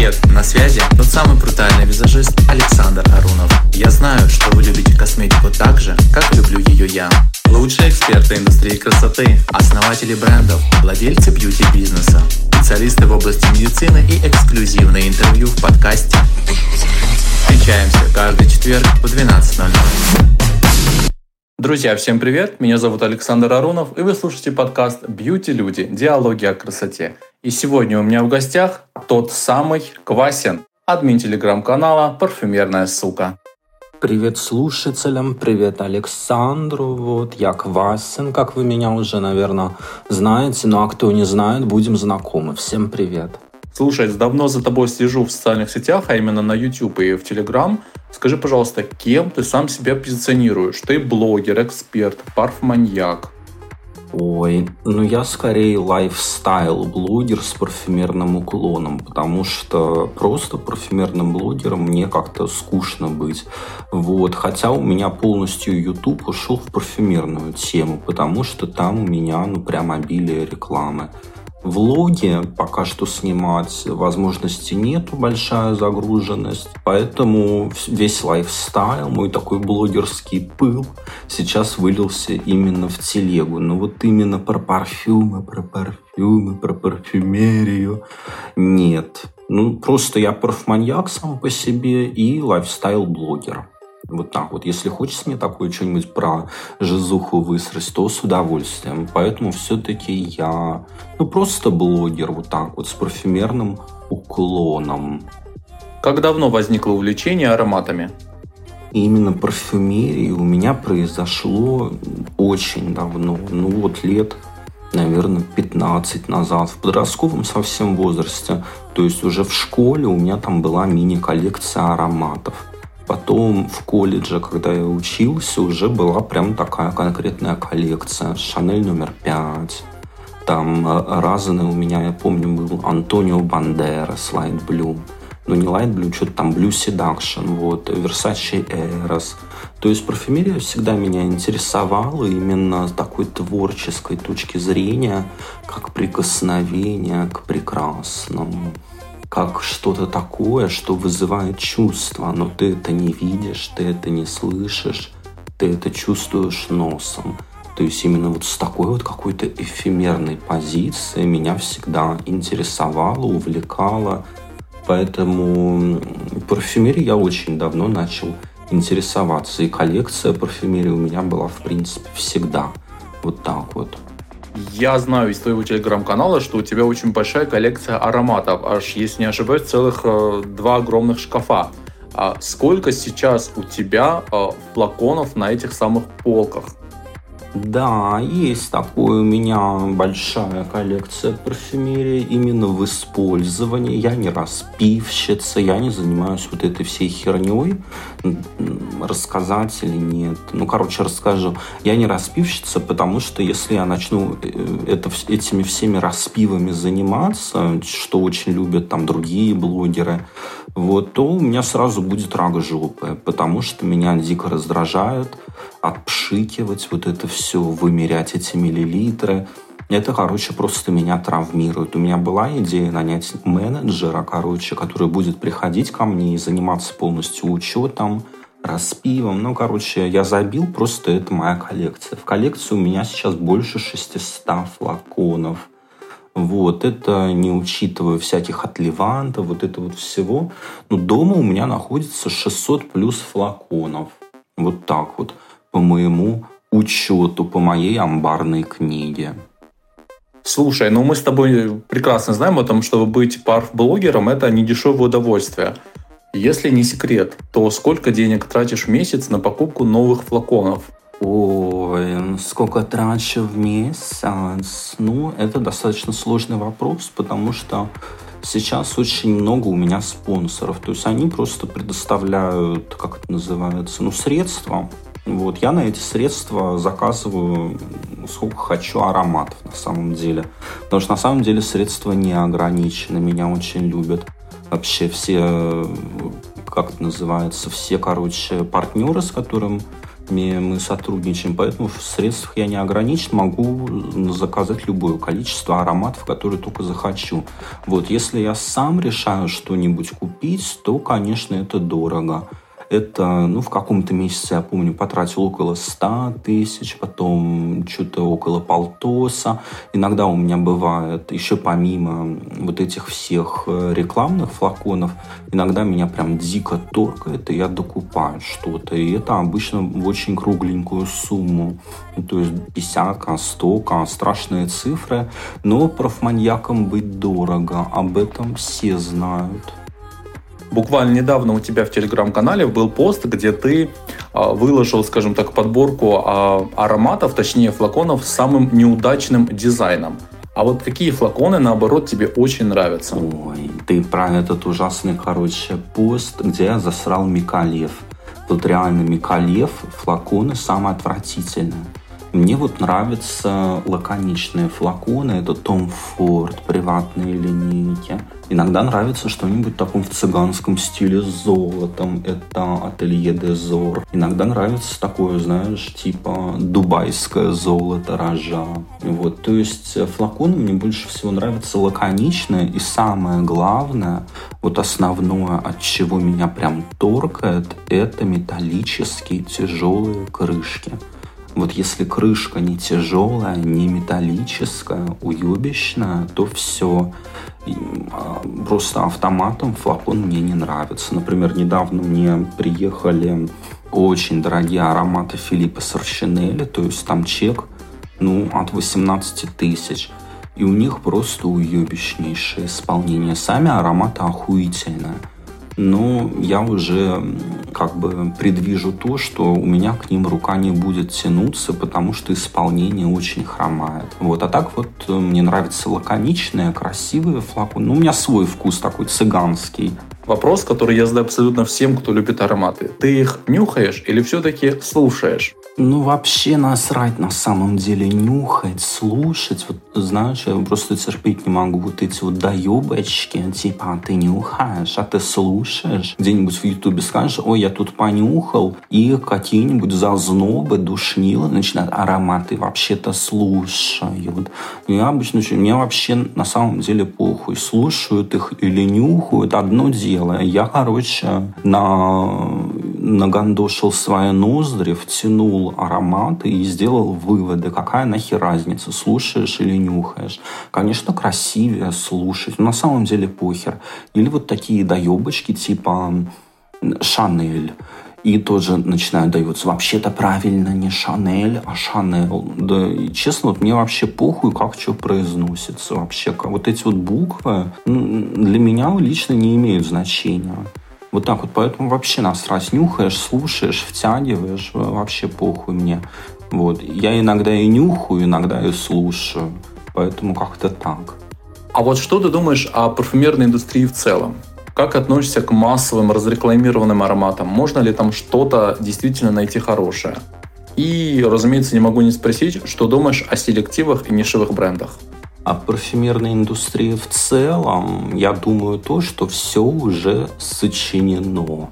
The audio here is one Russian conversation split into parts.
Привет, на связи тот самый брутальный визажист Александр Арунов. Я знаю, что вы любите косметику так же, как люблю ее я. Лучшие эксперты индустрии красоты, основатели брендов, владельцы бьюти-бизнеса, специалисты в области медицины и эксклюзивные интервью в подкасте. Встречаемся каждый четверг в 12.00. Друзья, всем привет! Меня зовут Александр Арунов, и вы слушаете подкаст «Бьюти Люди. Диалоги о красоте». И сегодня у меня в гостях тот самый Квасин, админ телеграм-канала «Парфюмерная сука». Привет слушателям, привет Александру, вот я Квасин, как вы меня уже, наверное, знаете, ну а кто не знает, будем знакомы. Всем привет. Слушай, давно за тобой слежу в социальных сетях, а именно на YouTube и в Telegram. Скажи, пожалуйста, кем ты сам себя позиционируешь? Ты блогер, эксперт, парфманьяк? Ой, ну я скорее лайфстайл-блогер с парфюмерным уклоном, потому что просто парфюмерным блогером мне как-то скучно быть. Вот. Хотя у меня полностью YouTube ушел в парфюмерную тему, потому что там у меня ну прям обилие рекламы. Влоги пока что снимать возможности нету, большая загруженность, поэтому весь лайфстайл, мой такой блогерский пыл сейчас вылился именно в телегу. Но вот именно про парфюмы, про парфюмы, про парфюмерию нет. Ну, просто я парфманьяк сам по себе и лайфстайл-блогер. Вот так вот. Если хочется мне такое что-нибудь про жизуху высрать, то с удовольствием. Поэтому все-таки я ну, просто блогер вот так вот с парфюмерным уклоном. Как давно возникло увлечение ароматами? именно парфюмерии у меня произошло очень давно. Ну вот лет, наверное, 15 назад. В подростковом совсем возрасте. То есть уже в школе у меня там была мини-коллекция ароматов. Потом в колледже, когда я учился, уже была прям такая конкретная коллекция. Шанель номер пять. Там э, разные у меня, я помню, был Антонио Бандерас, Light Blue. Ну, не Light Blue, что-то там Blue Seduction, вот, Versace Eros. То есть парфюмерия всегда меня интересовала именно с такой творческой точки зрения, как прикосновение к прекрасному как что-то такое, что вызывает чувство, но ты это не видишь, ты это не слышишь, ты это чувствуешь носом. То есть именно вот с такой вот какой-то эфемерной позиции меня всегда интересовало, увлекало. Поэтому парфюмерией я очень давно начал интересоваться. И коллекция парфюмерии у меня была, в принципе, всегда. Вот так вот. Я знаю из твоего телеграм-канала, что у тебя очень большая коллекция ароматов, аж, если не ошибаюсь, целых э, два огромных шкафа. А сколько сейчас у тебя э, флаконов на этих самых полках? Да, есть такое у меня большая коллекция парфюмерии именно в использовании. Я не распивщица, я не занимаюсь вот этой всей херней. Рассказать или нет? Ну, короче, расскажу. Я не распивщица, потому что если я начну э, это, этими всеми распивами заниматься, что очень любят там другие блогеры, вот, то у меня сразу будет рак жопы, потому что меня дико раздражает отпшикивать вот это все, вымерять эти миллилитры. Это, короче, просто меня травмирует. У меня была идея нанять менеджера, короче, который будет приходить ко мне и заниматься полностью учетом, распивом. Ну, короче, я забил, просто это моя коллекция. В коллекции у меня сейчас больше 600 флаконов. Вот, это не учитывая всяких отливантов, вот это вот всего. Но дома у меня находится 600 плюс флаконов. Вот так вот по моему учету, по моей амбарной книге. Слушай, ну мы с тобой прекрасно знаем о том, что быть парф-блогером – это не дешевое удовольствие. Если не секрет, то сколько денег тратишь в месяц на покупку новых флаконов? Ой, сколько трачу в месяц? Ну, это достаточно сложный вопрос, потому что сейчас очень много у меня спонсоров. То есть они просто предоставляют, как это называется, ну, средства вот, я на эти средства заказываю сколько хочу ароматов на самом деле. Потому что на самом деле средства не ограничены, меня очень любят. Вообще все, как это называется, все, короче, партнеры, с которым которыми мы сотрудничаем, поэтому в средствах я не ограничен, могу заказать любое количество ароматов, которые только захочу. Вот, если я сам решаю что-нибудь купить, то, конечно, это дорого. Это, ну, в каком-то месяце, я помню, потратил около 100 тысяч, потом что-то около полтоса. Иногда у меня бывает, еще помимо вот этих всех э, рекламных флаконов, иногда меня прям дико торкает, и я докупаю что-то. И это обычно в очень кругленькую сумму. То есть десятка, стока, страшные цифры. Но профманьяком быть дорого, об этом все знают. Буквально недавно у тебя в телеграм-канале был пост, где ты а, выложил, скажем так, подборку а, ароматов, точнее флаконов с самым неудачным дизайном. А вот какие флаконы, наоборот, тебе очень нравятся? Ой, ты про этот ужасный, короче, пост, где я засрал Микалев. Тут реально Микалев, флаконы самые отвратительные. Мне вот нравятся лаконичные флаконы. Это Том Форд, приватные линейки. Иногда нравится что-нибудь таком в цыганском стиле с золотом. Это Ателье Дезор. Иногда нравится такое, знаешь, типа дубайское золото рожа. Вот, то есть э, флаконы мне больше всего нравятся лаконичные. И самое главное, вот основное, от чего меня прям торкает, это металлические тяжелые крышки. Вот если крышка не тяжелая, не металлическая, уебищная, то все. А, просто автоматом флакон мне не нравится. Например, недавно мне приехали очень дорогие ароматы Филиппа Сарчинелли, то есть там чек ну, от 18 тысяч. И у них просто уебищнейшее исполнение. Сами ароматы охуительные но я уже как бы предвижу то, что у меня к ним рука не будет тянуться, потому что исполнение очень хромает. Вот. А так вот э, мне нравятся лаконичные, красивые флаконы. Ну, у меня свой вкус такой цыганский. Вопрос, который я задаю абсолютно всем, кто любит ароматы. Ты их нюхаешь или все-таки слушаешь? Ну, вообще насрать на самом деле нюхать, слушать. Вот, знаешь, я просто терпеть не могу вот эти вот доебочки. Типа, а ты нюхаешь, а ты слушаешь. Где-нибудь в Ютубе скажешь, ой, я тут понюхал. И какие-нибудь зазнобы, душнилы начинают ароматы вообще-то слушают. И я обычно, мне вообще на самом деле похуй. Слушают их или нюхают, одно дело. Я, короче, на нагандошил свои ноздри, втянул ароматы и сделал выводы, какая нахер разница, слушаешь или нюхаешь. Конечно, красивее слушать, но на самом деле похер. Или вот такие доебочки типа Шанель. И тоже начинают даются. Вообще-то правильно не Шанель, а Шанел. Да, и честно, вот мне вообще похуй, как что произносится вообще. Вот эти вот буквы ну, для меня лично не имеют значения. Вот так вот. Поэтому вообще насрать. Нюхаешь, слушаешь, втягиваешь. Вообще похуй мне. Вот. Я иногда и нюхаю, иногда и слушаю. Поэтому как-то так. А вот что ты думаешь о парфюмерной индустрии в целом? Как относишься к массовым разрекламированным ароматам? Можно ли там что-то действительно найти хорошее? И, разумеется, не могу не спросить, что думаешь о селективах и нишевых брендах? А парфюмерной индустрии в целом, я думаю, то, что все уже сочинено.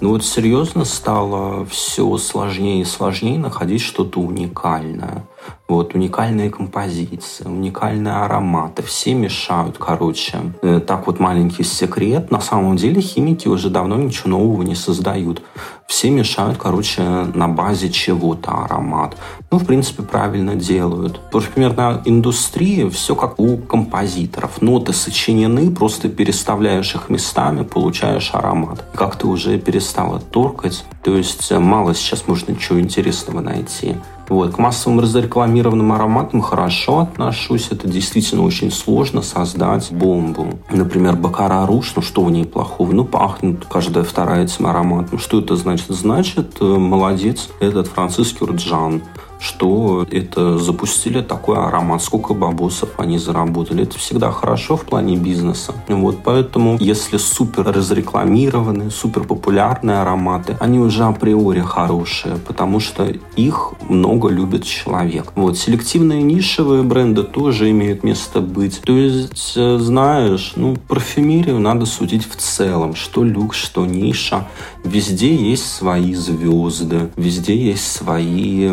Ну вот серьезно стало все сложнее и сложнее находить что-то уникальное. Вот, уникальные композиции, уникальные ароматы. Все мешают, короче. Э, так вот маленький секрет. На самом деле химики уже давно ничего нового не создают. Все мешают, короче, на базе чего-то аромат. Ну, в принципе, правильно делают. Парфюмерная индустрия, все как у композиторов. Ноты сочинены, просто переставляешь их местами, получаешь аромат. Как ты уже перестала торкать. То есть э, мало сейчас можно ничего интересного найти. Вот. К массовым разрекламированным ароматам хорошо отношусь. Это действительно очень сложно создать бомбу. Например, Бакара Руш, ну что в ней плохого? Ну, пахнет каждая вторая этим ароматом. Что это значит? Значит, э, молодец этот французский Урджан что это запустили такой аромат, сколько бабосов они заработали. Это всегда хорошо в плане бизнеса. Вот поэтому, если супер разрекламированные, супер популярные ароматы, они уже априори хорошие, потому что их много любит человек. Вот селективные нишевые бренды тоже имеют место быть. То есть, э, знаешь, ну, парфюмерию надо судить в целом, что люкс, что ниша. Везде есть свои звезды, везде есть свои,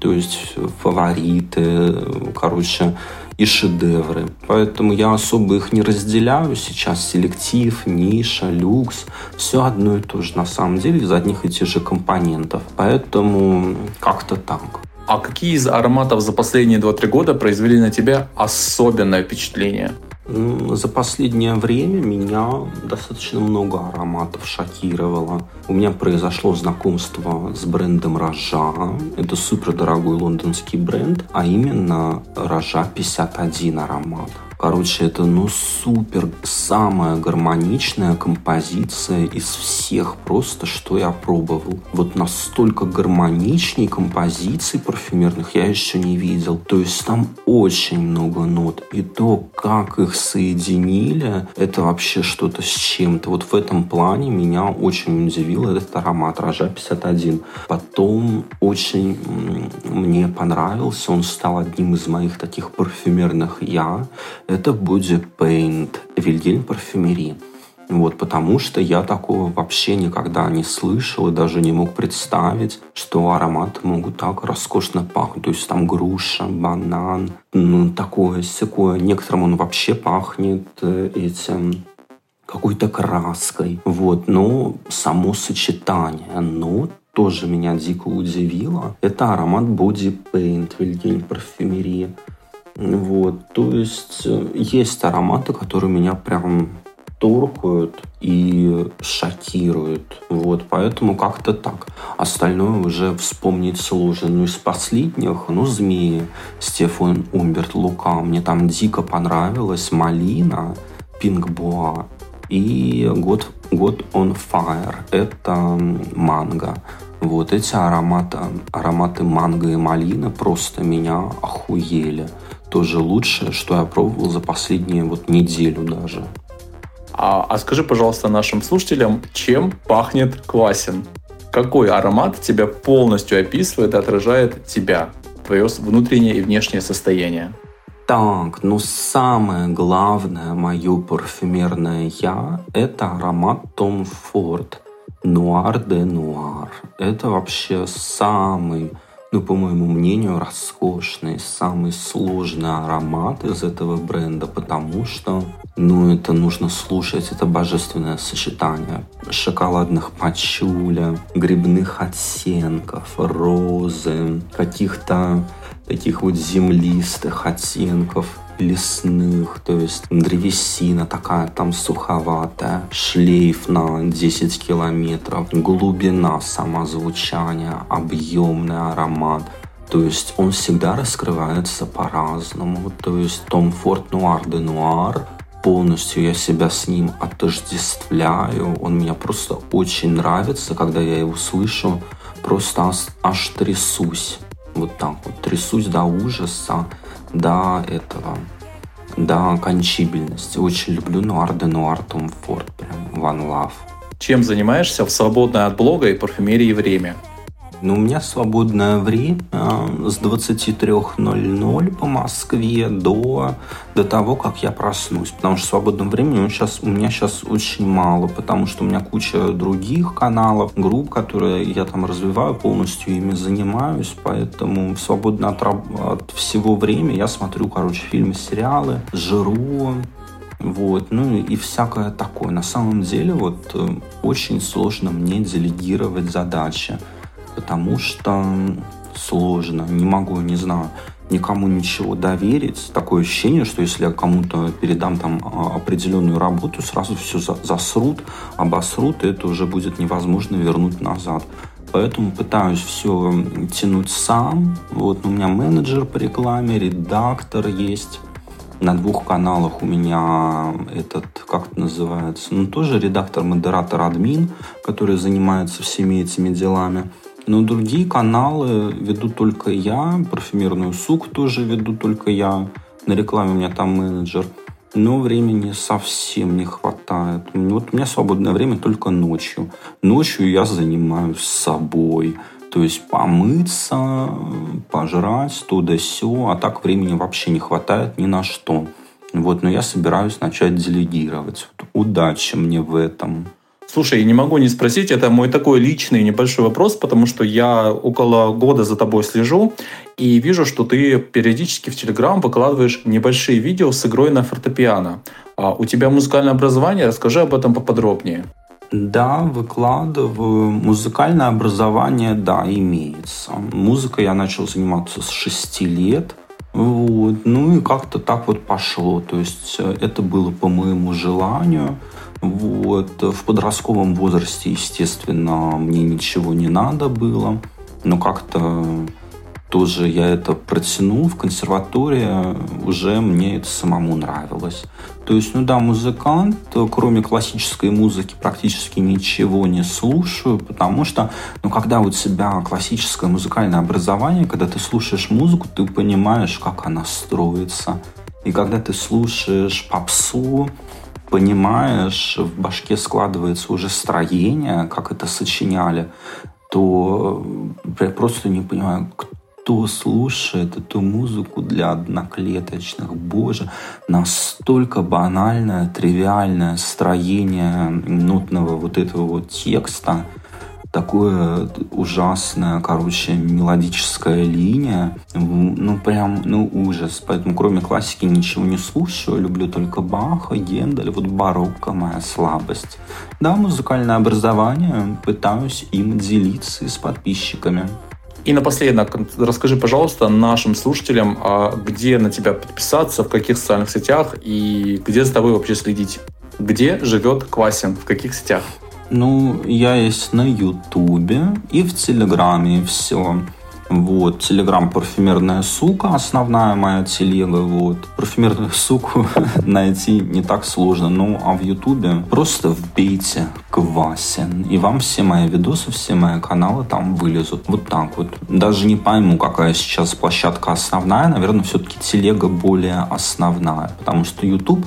то есть фавориты, короче, и шедевры. Поэтому я особо их не разделяю. Сейчас селектив, ниша, люкс. Все одно и то же на самом деле из одних и тех же компонентов. Поэтому как-то так. А какие из ароматов за последние 2-3 года произвели на тебя особенное впечатление? За последнее время меня достаточно много ароматов шокировало. У меня произошло знакомство с брендом Рожа. Это супер дорогой лондонский бренд, а именно Рожа 51 аромат. Короче, это ну супер, самая гармоничная композиция из всех просто, что я пробовал. Вот настолько гармоничней композиций парфюмерных я еще не видел. То есть там очень много нот. И то, как их соединили, это вообще что-то с чем-то. Вот в этом плане меня очень удивил этот аромат Рожа 51. Потом очень мне понравился, он стал одним из моих таких парфюмерных я это будет Paint Вильгельм парфюмерии. Вот, потому что я такого вообще никогда не слышал и даже не мог представить, что ароматы могут так роскошно пахнуть. То есть там груша, банан, ну, такое, всякое. Некоторым он вообще пахнет э, этим какой-то краской. Вот, но само сочетание нот тоже меня дико удивило. Это аромат Body Paint Вильгельм парфюмерии. Вот, то есть э, есть ароматы, которые меня прям торкают и шокируют. Вот, поэтому как-то так. Остальное уже вспомнить сложно. Ну, из последних, ну, «Змеи», Стефан Умберт, «Лука». Мне там дико понравилось. «Малина», «Пинк Боа» и «God, God on Fire». Это манго. Вот эти ароматы, ароматы манго и малина просто меня охуели тоже лучшее, что я пробовал за последние вот неделю даже. А, а скажи, пожалуйста, нашим слушателям, чем пахнет Квасин? Какой аромат тебя полностью описывает и отражает тебя, твое внутреннее и внешнее состояние? Так, ну самое главное мое парфюмерное я – это аромат Том Форд. Нуар де Нуар. Это вообще самый ну, по моему мнению, роскошный, самый сложный аромат из этого бренда, потому что, ну, это нужно слушать, это божественное сочетание шоколадных пачуля, грибных оттенков, розы, каких-то таких вот землистых оттенков, лесных, то есть древесина такая там суховатая, шлейф на 10 километров, глубина самозвучания, объемный аромат. То есть он всегда раскрывается по-разному. То есть Том Форд Нуар де Нуар полностью я себя с ним отождествляю. Он мне просто очень нравится, когда я его слышу. Просто аж, аж трясусь. Вот так вот. Трясусь до ужаса до этого, до кончибельности. Очень люблю нуар де нуар Том Форд, прям one love. Чем занимаешься в свободное от блога и парфюмерии время? Ну, у меня свободное время с 23.00 по Москве до, до того, как я проснусь. Потому что свободного времени сейчас, у меня сейчас очень мало, потому что у меня куча других каналов, групп, которые я там развиваю, полностью ими занимаюсь. Поэтому свободно от, от всего времени я смотрю, короче, фильмы, сериалы, жру, вот, ну и всякое такое. На самом деле, вот, э, очень сложно мне делегировать задачи потому что сложно, не могу, не знаю, никому ничего доверить. Такое ощущение, что если я кому-то передам там а, определенную работу, сразу все засрут, обосрут, и это уже будет невозможно вернуть назад. Поэтому пытаюсь все тянуть сам. Вот у меня менеджер по рекламе, редактор есть. На двух каналах у меня этот, как это называется, ну тоже редактор, модератор, админ, который занимается всеми этими делами. Но другие каналы веду только я, парфюмерную сук тоже веду только я. На рекламе у меня там менеджер. Но времени совсем не хватает. Вот у меня свободное время только ночью. Ночью я занимаюсь собой. То есть помыться, пожрать, то да сё. А так времени вообще не хватает ни на что. Вот, но я собираюсь начать делегировать. Удачи мне в этом. Слушай, не могу не спросить, это мой такой личный небольшой вопрос, потому что я около года за тобой слежу и вижу, что ты периодически в Телеграм выкладываешь небольшие видео с игрой на фортепиано. А у тебя музыкальное образование? Расскажи об этом поподробнее. Да, выкладываю. Музыкальное образование, да, имеется. Музыкой я начал заниматься с 6 лет. Вот. Ну и как-то так вот пошло. То есть э, это было по моему желанию. Вот. В подростковом возрасте, естественно, мне ничего не надо было. Но как-то тоже я это протянул в консерватории, уже мне это самому нравилось. То есть, ну да, музыкант, кроме классической музыки, практически ничего не слушаю, потому что, ну, когда у тебя классическое музыкальное образование, когда ты слушаешь музыку, ты понимаешь, как она строится. И когда ты слушаешь попсу, понимаешь, в башке складывается уже строение, как это сочиняли, то я просто не понимаю, кто слушает эту музыку для одноклеточных. Боже, настолько банальное, тривиальное строение нотного вот этого вот текста – такое ужасная, короче, мелодическая линия. Ну, прям, ну, ужас. Поэтому, кроме классики, ничего не слушаю. Люблю только Баха, Гендель. Вот барокко моя слабость. Да, музыкальное образование. Пытаюсь им делиться с подписчиками. И напоследок, расскажи, пожалуйста, нашим слушателям, а где на тебя подписаться, в каких социальных сетях и где за тобой вообще следить. Где живет Квасин, в каких сетях? Ну, я есть на Ютубе и в Телеграме, и все. Вот, Телеграм парфюмерная сука, основная моя телега. Вот. Парфюмерную суку найти не так сложно. Ну, а в Ютубе просто вбейте Квасин. И вам все мои видосы, все мои каналы там вылезут. Вот так вот. Даже не пойму, какая сейчас площадка основная. Наверное, все-таки телега более основная. Потому что YouTube,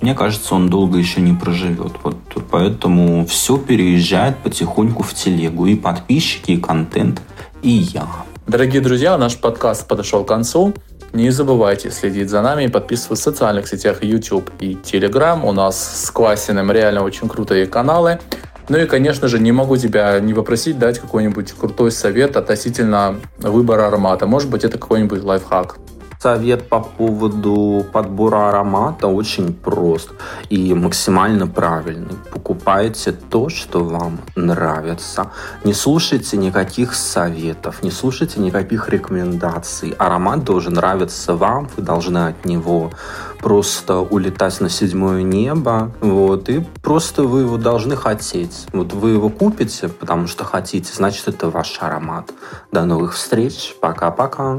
мне кажется, он долго еще не проживет. Вот поэтому все переезжает потихоньку в телегу. И подписчики, и контент, и я. Дорогие друзья, наш подкаст подошел к концу. Не забывайте следить за нами и подписываться в социальных сетях YouTube и Telegram. У нас с Квасиным реально очень крутые каналы. Ну и, конечно же, не могу тебя не попросить дать какой-нибудь крутой совет относительно выбора аромата. Может быть, это какой-нибудь лайфхак. Совет по поводу подбора аромата очень прост и максимально правильный. Покупайте то, что вам нравится. Не слушайте никаких советов, не слушайте никаких рекомендаций. Аромат должен нравиться вам, вы должны от него просто улетать на седьмое небо, вот, и просто вы его должны хотеть. Вот вы его купите, потому что хотите, значит, это ваш аромат. До новых встреч, пока-пока.